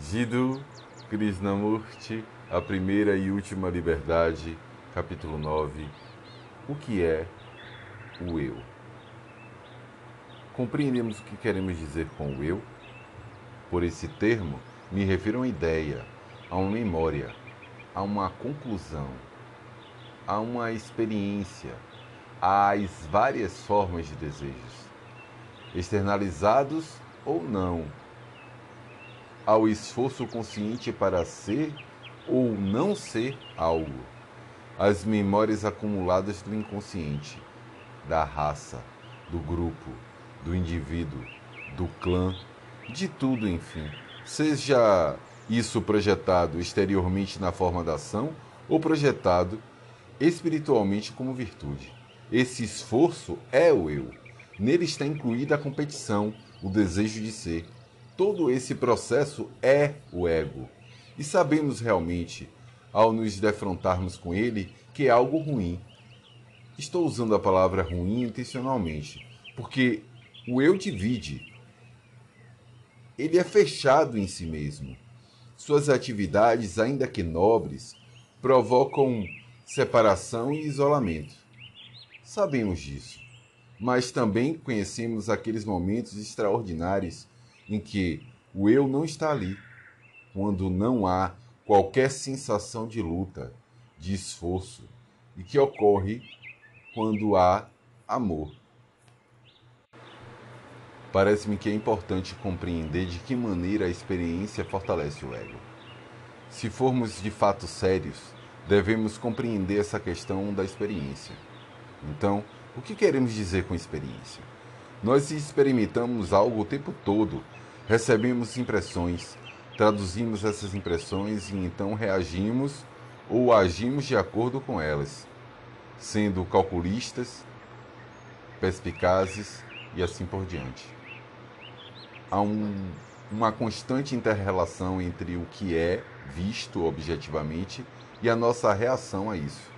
Jiddu Krishnamurti, A Primeira e Última Liberdade, capítulo 9 O que é o Eu? Compreendemos o que queremos dizer com o Eu? Por esse termo, me refiro a uma ideia, a uma memória, a uma conclusão, a uma experiência, às várias formas de desejos, externalizados ou não, ao esforço consciente para ser ou não ser algo, as memórias acumuladas do inconsciente, da raça, do grupo, do indivíduo, do clã, de tudo, enfim. Seja isso projetado exteriormente na forma da ação ou projetado espiritualmente como virtude. Esse esforço é o eu. Nele está incluída a competição, o desejo de ser, Todo esse processo é o ego. E sabemos realmente, ao nos defrontarmos com ele, que é algo ruim. Estou usando a palavra ruim intencionalmente, porque o eu divide. Ele é fechado em si mesmo. Suas atividades, ainda que nobres, provocam separação e isolamento. Sabemos disso, mas também conhecemos aqueles momentos extraordinários em que o eu não está ali, quando não há qualquer sensação de luta, de esforço, e que ocorre quando há amor. Parece-me que é importante compreender de que maneira a experiência fortalece o ego. Se formos de fato sérios, devemos compreender essa questão da experiência. Então, o que queremos dizer com experiência? Nós experimentamos algo o tempo todo Recebemos impressões, traduzimos essas impressões e então reagimos ou agimos de acordo com elas, sendo calculistas, perspicazes e assim por diante. Há um, uma constante interrelação entre o que é visto objetivamente e a nossa reação a isso.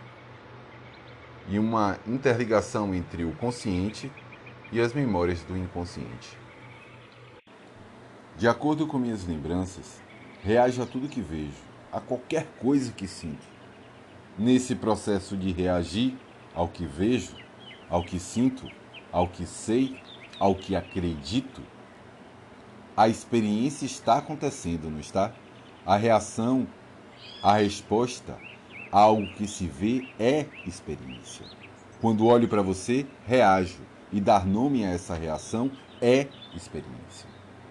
E uma interligação entre o consciente e as memórias do inconsciente. De acordo com minhas lembranças, reajo a tudo que vejo, a qualquer coisa que sinto. Nesse processo de reagir ao que vejo, ao que sinto, ao que sei, ao que acredito, a experiência está acontecendo, não está? A reação, a resposta algo que se vê é experiência. Quando olho para você, reajo e dar nome a essa reação é experiência.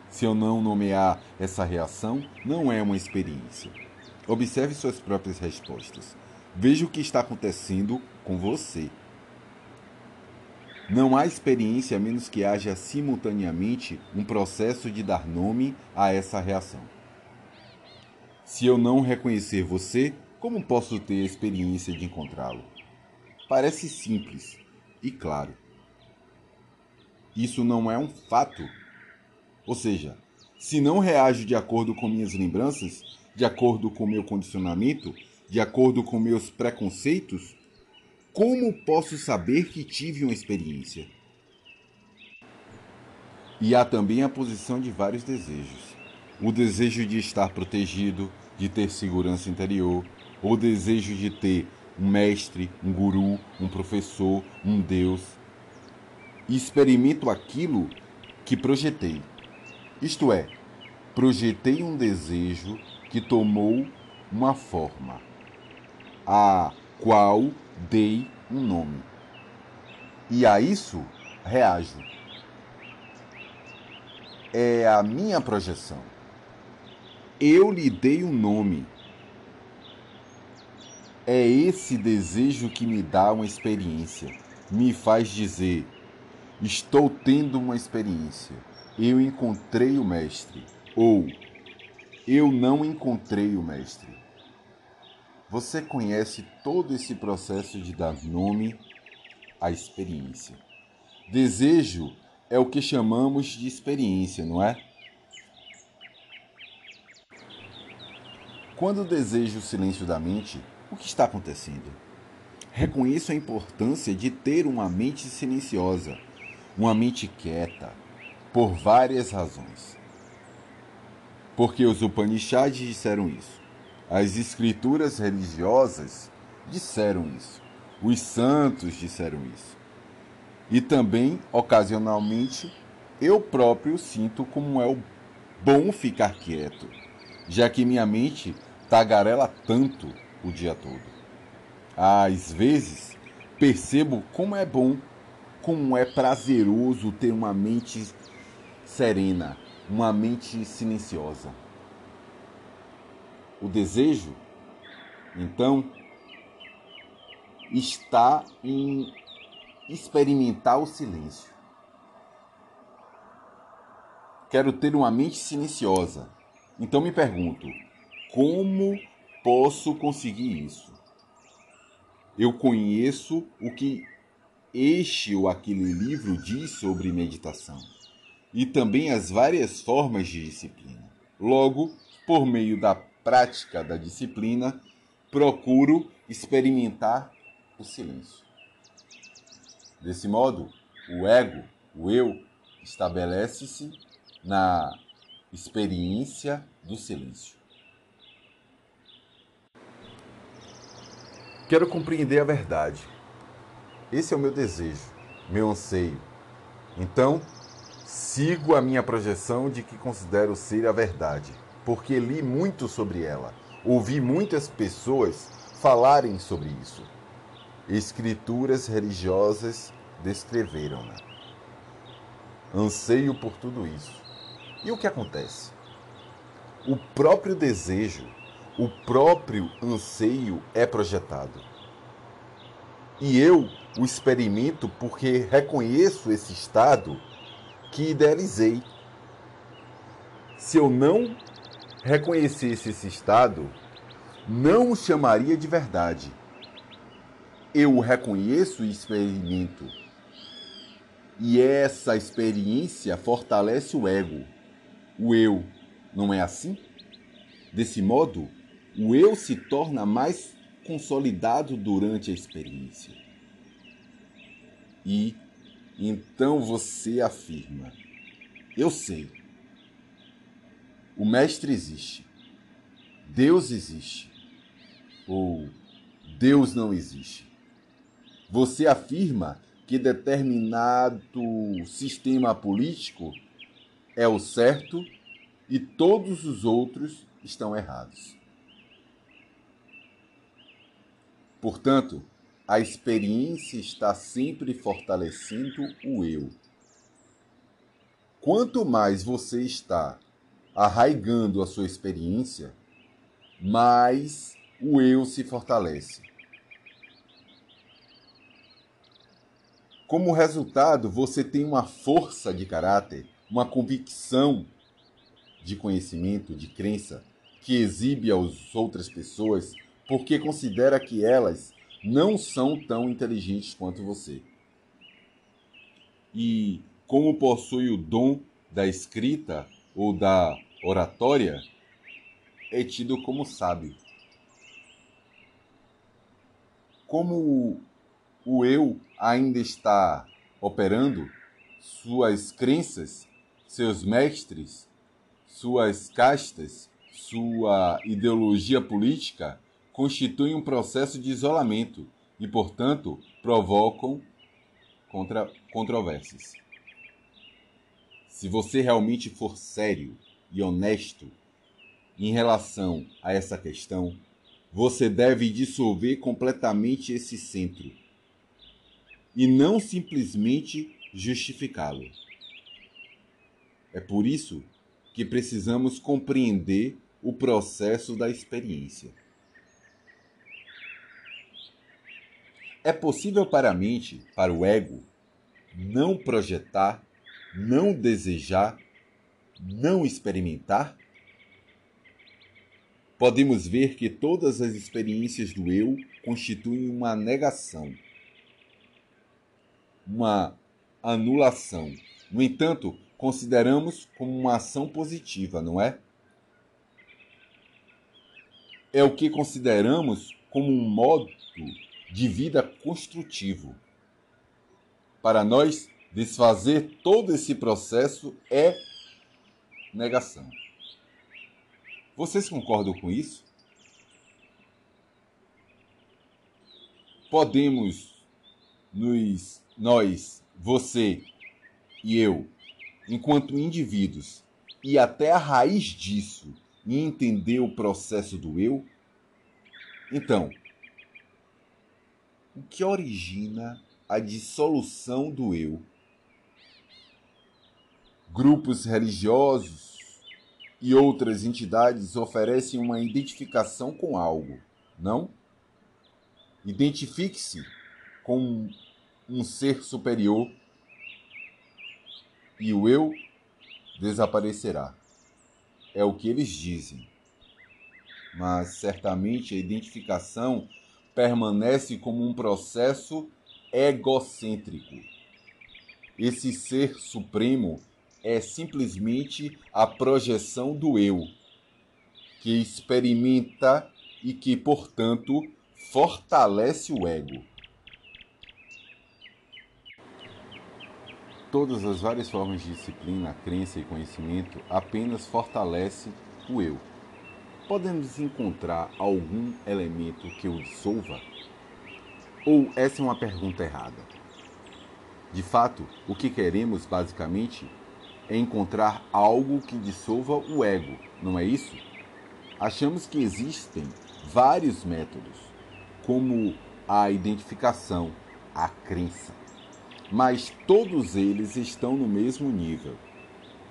Se eu não nomear essa reação, não é uma experiência. Observe suas próprias respostas. Veja o que está acontecendo com você. Não há experiência a menos que haja simultaneamente um processo de dar nome a essa reação. Se eu não reconhecer você, como posso ter a experiência de encontrá-lo? Parece simples e claro. Isso não é um fato ou seja, se não reajo de acordo com minhas lembranças, de acordo com meu condicionamento, de acordo com meus preconceitos, como posso saber que tive uma experiência? E há também a posição de vários desejos. O desejo de estar protegido, de ter segurança interior, o desejo de ter um mestre, um guru, um professor, um Deus. E experimento aquilo que projetei. Isto é, projetei um desejo que tomou uma forma, a qual dei um nome. E a isso reajo. É a minha projeção. Eu lhe dei um nome. É esse desejo que me dá uma experiência, me faz dizer: estou tendo uma experiência eu encontrei o Mestre, ou eu não encontrei o Mestre. Você conhece todo esse processo de dar nome à experiência. Desejo é o que chamamos de experiência, não é? Quando desejo o silêncio da mente, o que está acontecendo? Reconheço a importância de ter uma mente silenciosa, uma mente quieta, por várias razões. Porque os Upanishads disseram isso. As escrituras religiosas disseram isso. Os santos disseram isso. E também, ocasionalmente, eu próprio sinto como é bom ficar quieto, já que minha mente tagarela tanto o dia todo. Às vezes, percebo como é bom, como é prazeroso ter uma mente serena, uma mente silenciosa. O desejo, então, está em experimentar o silêncio. Quero ter uma mente silenciosa. Então me pergunto: como posso conseguir isso? Eu conheço o que este ou aquele livro diz sobre meditação e também as várias formas de disciplina. Logo, por meio da prática da disciplina, procuro experimentar o silêncio. Desse modo, o ego, o eu, estabelece-se na experiência do silêncio. Quero compreender a verdade. Esse é o meu desejo, meu anseio. Então, sigo a minha projeção de que considero ser a verdade, porque li muito sobre ela, ouvi muitas pessoas falarem sobre isso. Escrituras religiosas descreveram-na. Anseio por tudo isso. E o que acontece? O próprio desejo, o próprio anseio é projetado. E eu o experimento porque reconheço esse estado que idealizei. Se eu não reconhecesse esse estado, não o chamaria de verdade. Eu o reconheço e experimento. E essa experiência fortalece o ego o eu não é assim? Desse modo, o eu se torna mais consolidado durante a experiência. E então você afirma: Eu sei. O Mestre existe. Deus existe. Ou Deus não existe. Você afirma que determinado sistema político é o certo e todos os outros estão errados. Portanto, a experiência está sempre fortalecendo o eu. Quanto mais você está arraigando a sua experiência, mais o eu se fortalece. Como resultado, você tem uma força de caráter uma convicção de conhecimento, de crença, que exibe às outras pessoas porque considera que elas não são tão inteligentes quanto você. E como possui o dom da escrita ou da oratória, é tido como sábio. Como o eu ainda está operando, suas crenças seus mestres, suas castas, sua ideologia política constituem um processo de isolamento e, portanto, provocam contra controvérsias. Se você realmente for sério e honesto em relação a essa questão, você deve dissolver completamente esse centro e não simplesmente justificá-lo. É por isso que precisamos compreender o processo da experiência. É possível para a mente, para o ego, não projetar, não desejar, não experimentar? Podemos ver que todas as experiências do eu constituem uma negação, uma anulação. No entanto, consideramos como uma ação positiva, não é? É o que consideramos como um modo de vida construtivo. Para nós, desfazer todo esse processo é negação. Vocês concordam com isso? Podemos nos nós, você e eu, enquanto indivíduos, ir até a raiz disso e entender o processo do eu? Então, o que origina a dissolução do eu? Grupos religiosos e outras entidades oferecem uma identificação com algo, não? Identifique-se com um ser superior e o eu desaparecerá. É o que eles dizem. Mas certamente a identificação permanece como um processo egocêntrico. Esse ser supremo é simplesmente a projeção do eu, que experimenta e que, portanto, fortalece o ego. Todas as várias formas de disciplina, crença e conhecimento apenas fortalece o eu. Podemos encontrar algum elemento que o dissolva? Ou essa é uma pergunta errada? De fato, o que queremos basicamente é encontrar algo que dissolva o ego, não é isso? Achamos que existem vários métodos, como a identificação, a crença, mas todos eles estão no mesmo nível.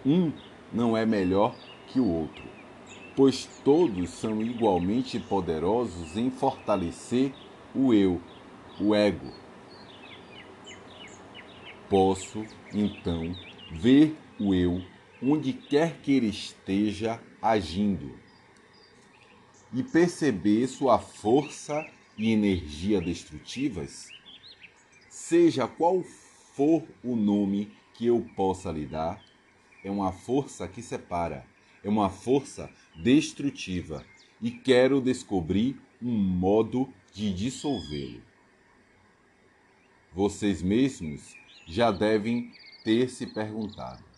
Um não é melhor que o outro, pois todos são igualmente poderosos em fortalecer o eu, o ego. Posso, então, ver o eu onde quer que ele esteja agindo e perceber sua força e energia destrutivas, seja qual for o nome que eu possa lhe dar, é uma força que separa, é uma força destrutiva e quero descobrir um modo de dissolvê-lo. Vocês mesmos já devem ter se perguntado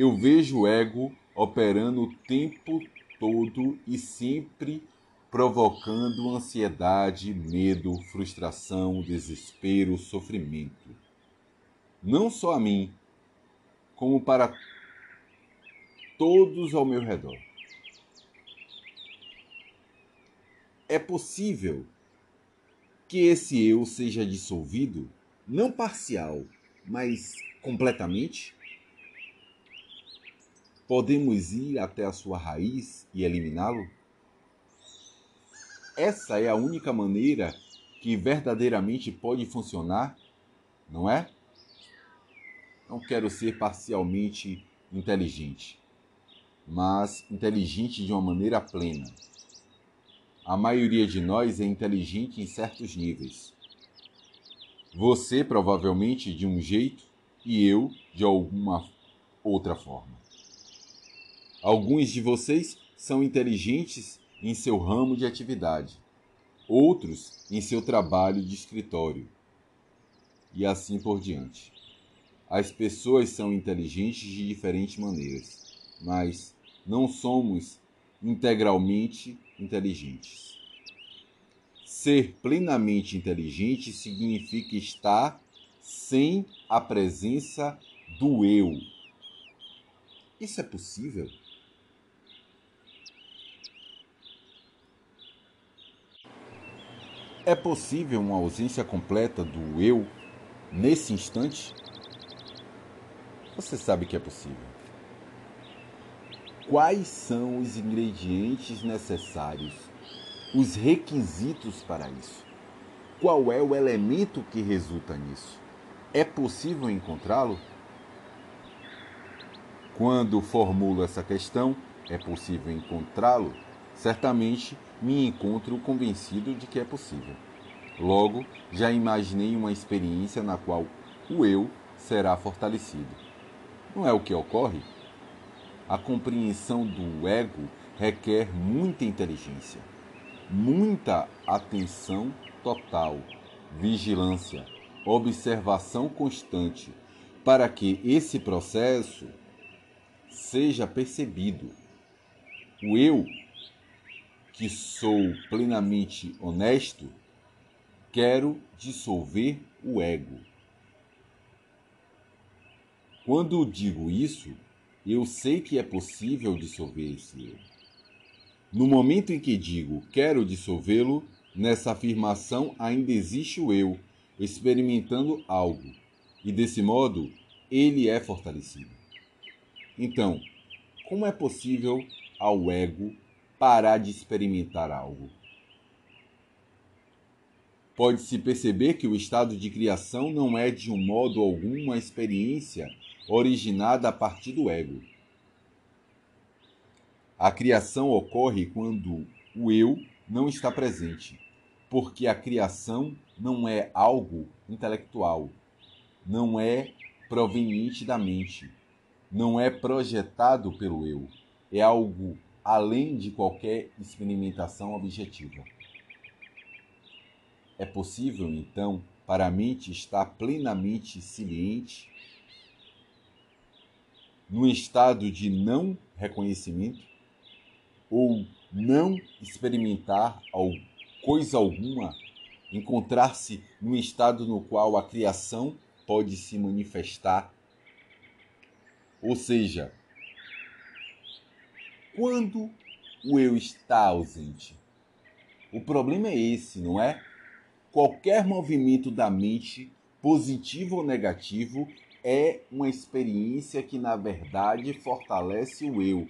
eu vejo o ego operando o tempo todo e sempre provocando ansiedade, medo, frustração, desespero, sofrimento. Não só a mim, como para todos ao meu redor. É possível que esse eu seja dissolvido, não parcial, mas completamente? Podemos ir até a sua raiz e eliminá-lo? Essa é a única maneira que verdadeiramente pode funcionar, não é? Não quero ser parcialmente inteligente, mas inteligente de uma maneira plena. A maioria de nós é inteligente em certos níveis. Você provavelmente de um jeito e eu de alguma outra forma. Alguns de vocês são inteligentes em seu ramo de atividade, outros em seu trabalho de escritório, e assim por diante. As pessoas são inteligentes de diferentes maneiras, mas não somos integralmente inteligentes. Ser plenamente inteligente significa estar sem a presença do eu. Isso é possível? É possível uma ausência completa do eu nesse instante? Você sabe que é possível. Quais são os ingredientes necessários, os requisitos para isso? Qual é o elemento que resulta nisso? É possível encontrá-lo? Quando formulo essa questão, é possível encontrá-lo? Certamente me encontro convencido de que é possível. Logo, já imaginei uma experiência na qual o eu será fortalecido. Não é o que ocorre? A compreensão do ego requer muita inteligência, muita atenção total, vigilância, observação constante, para que esse processo seja percebido O eu, que sou plenamente honesto, quero dissolver o ego. Quando digo isso, eu sei que é possível dissolver esse eu. No momento em que digo quero dissolvê-lo, nessa afirmação ainda existe o eu, experimentando algo, e desse modo ele é fortalecido. Então, como é possível ao ego parar de experimentar algo? Pode-se perceber que o estado de criação não é de um modo algum uma experiência originada a partir do ego. A criação ocorre quando o eu não está presente, porque a criação não é algo intelectual, não é proveniente da mente, não é projetado pelo eu, é algo além de qualquer experimentação objetiva. É possível, então, para a mente estar plenamente ciente no estado de não reconhecimento ou não experimentar coisa alguma, encontrar-se num estado no qual a criação pode se manifestar. Ou seja, quando o eu está ausente. O problema é esse, não é? Qualquer movimento da mente, positivo ou negativo, é uma experiência que, na verdade, fortalece o eu.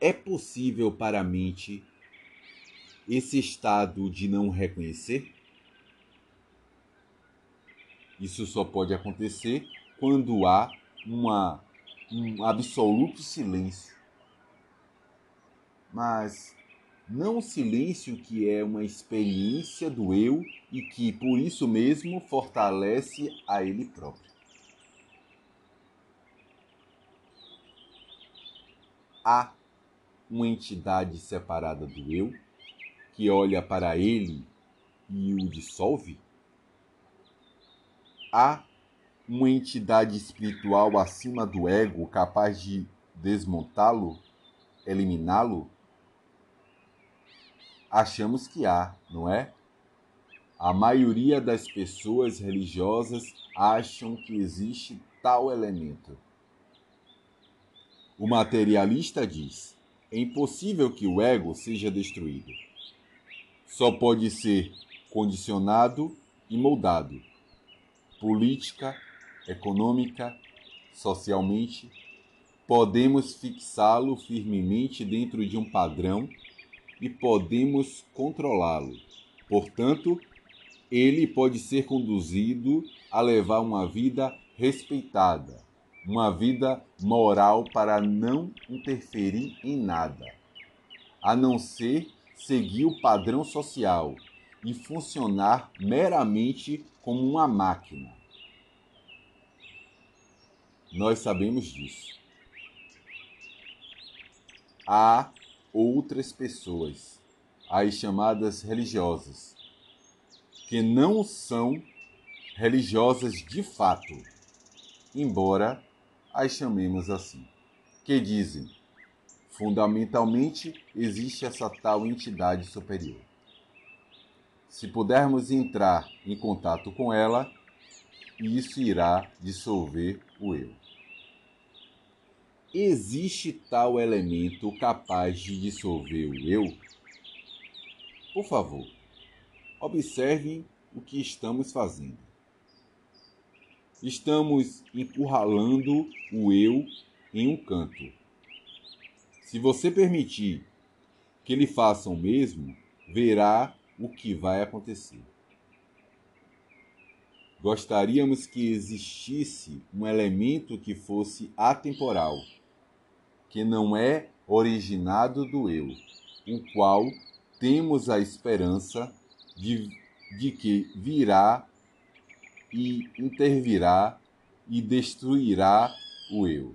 É possível para a mente esse estado de não reconhecer? Isso só pode acontecer quando há uma, um absoluto silêncio. Mas não o silêncio que é uma experiência do eu e que por isso mesmo fortalece a ele próprio. Há uma entidade separada do eu que olha para ele e o dissolve? Há uma entidade espiritual acima do ego capaz de desmontá-lo, eliminá-lo? Achamos que há, não é? A maioria das pessoas religiosas acham que existe tal elemento. O materialista diz: é impossível que o ego seja destruído. Só pode ser condicionado e moldado. Política, econômica, socialmente, podemos fixá-lo firmemente dentro de um padrão e podemos controlá-lo. Portanto, ele pode ser conduzido a levar uma vida respeitada, uma vida moral para não interferir em nada, a não ser seguir o padrão social e funcionar meramente como uma máquina. Nós sabemos disso. Há outras pessoas, as chamadas religiosas, que não são religiosas de fato, embora as chamemos assim, que dizem, fundamentalmente existe essa tal entidade superior. Se pudermos entrar em contato com ela, isso irá dissolver o eu. Existe tal elemento capaz de dissolver o eu? Por favor, observem o que estamos fazendo. Estamos encurralando o eu em um canto. Se você permitir que ele faça o mesmo, verá o que vai acontecer. Gostaríamos que existisse um elemento que fosse atemporal que não é originado do eu, o qual temos a esperança de, de que virá e intervirá e destruirá o eu.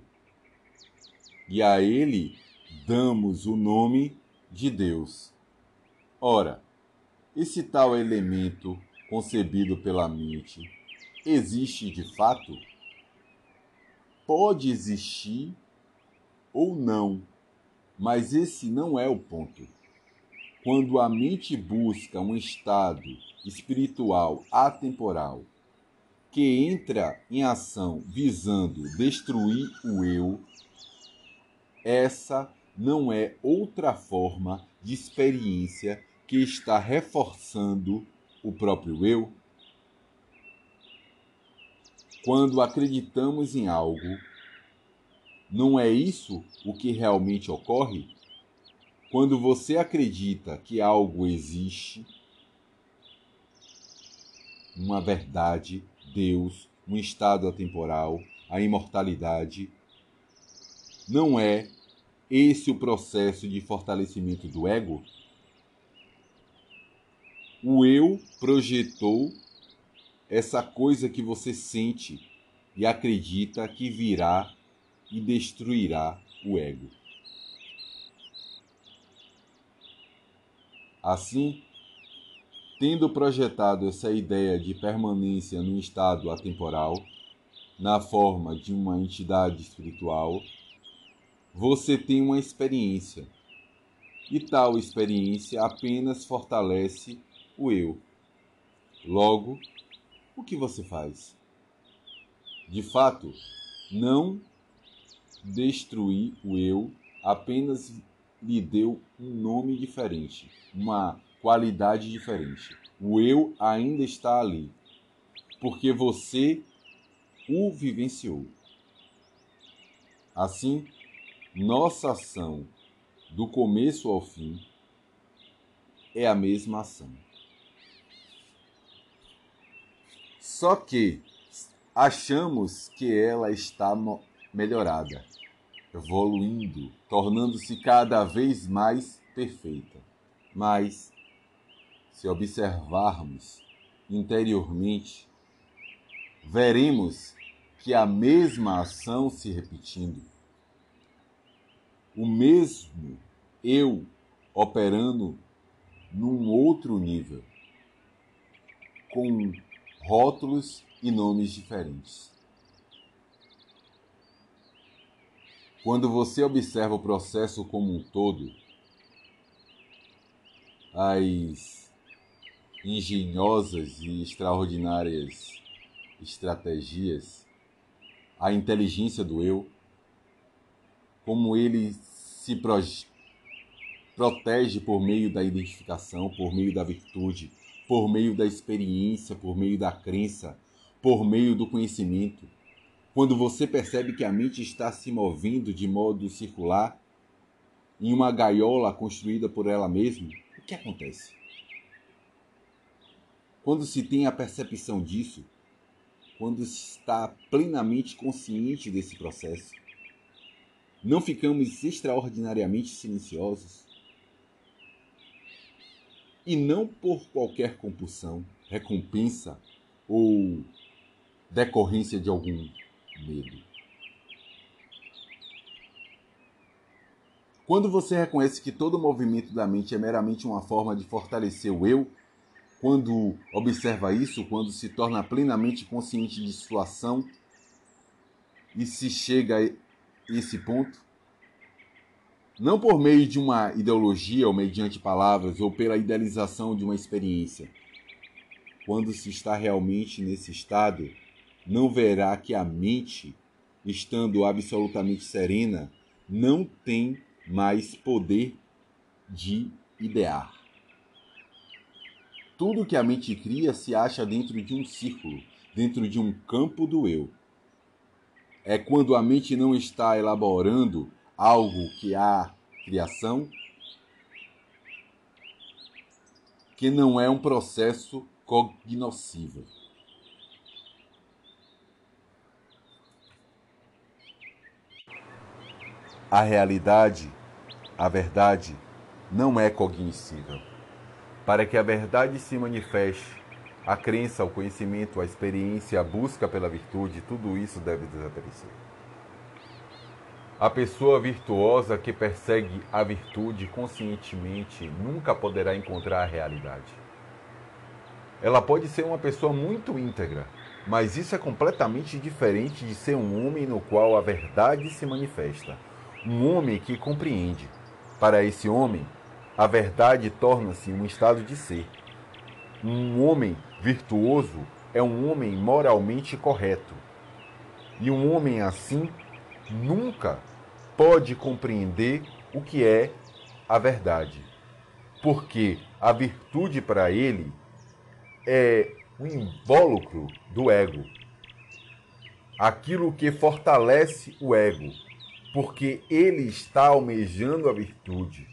E a ele damos o nome de Deus. Ora, esse tal elemento concebido pela mente existe de fato? Pode existir ou não, mas esse não é o ponto. Quando a mente busca um estado espiritual atemporal que entra em ação visando destruir o eu, essa não é outra forma de experiência que está reforçando o próprio eu? Quando acreditamos em algo, não é isso o que realmente ocorre? Quando você acredita que algo existe, uma verdade, Deus, um estado atemporal, a imortalidade, não é esse o processo de fortalecimento do ego? O eu projetou essa coisa que você sente e acredita que virá e destruirá o ego. Assim, tendo projetado essa ideia de permanência no estado atemporal, na forma de uma entidade espiritual, você tem uma experiência. E tal experiência apenas fortalece o eu. Logo, o que você faz? De fato, não destruir o eu apenas lhe deu um nome diferente, uma qualidade diferente. O eu ainda está ali, porque você o vivenciou. Assim, nossa ação, do começo ao fim, é a mesma ação. Só que achamos que ela está melhorada, evoluindo, tornando-se cada vez mais perfeita. Mas, se observarmos interiormente, veremos que a mesma ação se repetindo, o mesmo eu operando num outro nível, com rótulos e nomes diferentes. Quando você observa o processo como um todo, as engenhosas e extraordinárias estratégias, a inteligência do eu, como ele se protege por meio da identificação, por meio da virtude, por meio da experiência, por meio da crença, por meio do conhecimento. Quando você percebe que a mente está se movendo de modo circular, em uma gaiola construída por ela mesma, o que acontece? Quando se tem a percepção disso, quando está plenamente consciente desse processo, não ficamos extraordinariamente silenciosos? E não por qualquer compulsão, recompensa ou decorrência de algum medo. Quando você reconhece que todo movimento da mente é meramente uma forma de fortalecer o eu, quando observa isso, quando se torna plenamente consciente de situação e se chega esse ponto, não por meio de uma ideologia ou mediante palavras ou pela idealização de uma experiência. Quando se está realmente nesse estado, não verá que a mente, estando absolutamente serena, não tem mais poder de idear. Tudo que a mente cria se acha dentro de um círculo, dentro de um campo do eu é quando a mente não está elaborando algo que há criação, que não é um processo cognoscível. A realidade, a verdade, não é cognoscível. Para que a verdade se manifeste, a crença, o conhecimento, a experiência, a busca pela virtude, tudo isso deve desaparecer. A pessoa virtuosa que persegue a virtude conscientemente nunca poderá encontrar a realidade. Ela pode ser uma pessoa muito íntegra, mas isso é completamente diferente de ser um homem no qual a verdade se manifesta. Um homem que compreende. Para esse homem, a verdade torna-se um estado de ser. Um homem virtuoso é um homem moralmente correto. E um homem assim nunca pode compreender o que é a verdade. Porque a virtude para ele é um invólucro do ego. Aquilo que fortalece o ego, porque ele está almejando a virtude.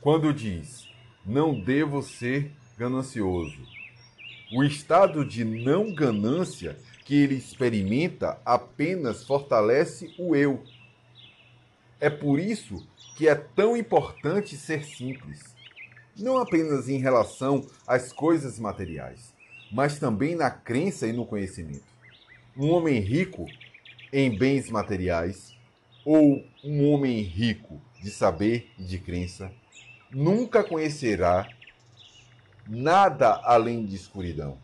Quando diz, não devo ser ganancioso, o estado de não ganância que ele experimenta apenas fortalece o eu. É por isso que é tão importante ser simples, não apenas em relação às coisas materiais, mas também na crença e no conhecimento. Um homem rico em bens materiais ou um homem rico de saber e de crença nunca conhecerá nada além de escuridão.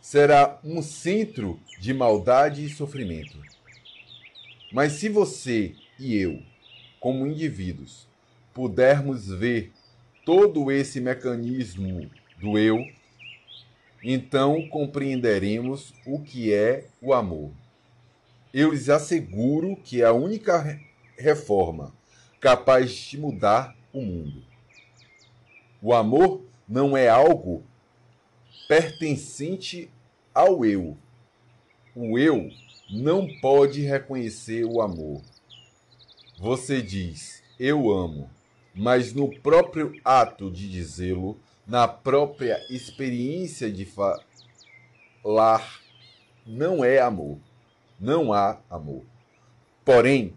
Será um centro de maldade e sofrimento. Mas se você e eu, como indivíduos, pudermos ver todo esse mecanismo do eu, então compreenderemos o que é o amor. Eu lhes asseguro que é a única reforma capaz de mudar o mundo. O amor não é algo pertencente ao eu. O eu não pode reconhecer o amor. Você diz, eu amo, mas no próprio ato de dizê-lo, na própria experiência de falar, não é amor. Não há amor. Porém,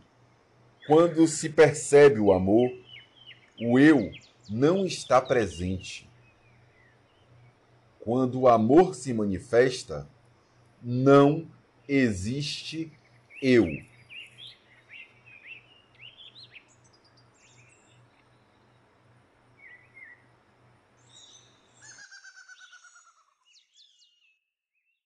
quando se percebe o amor, o eu não está presente. Quando o amor se manifesta, não existe eu.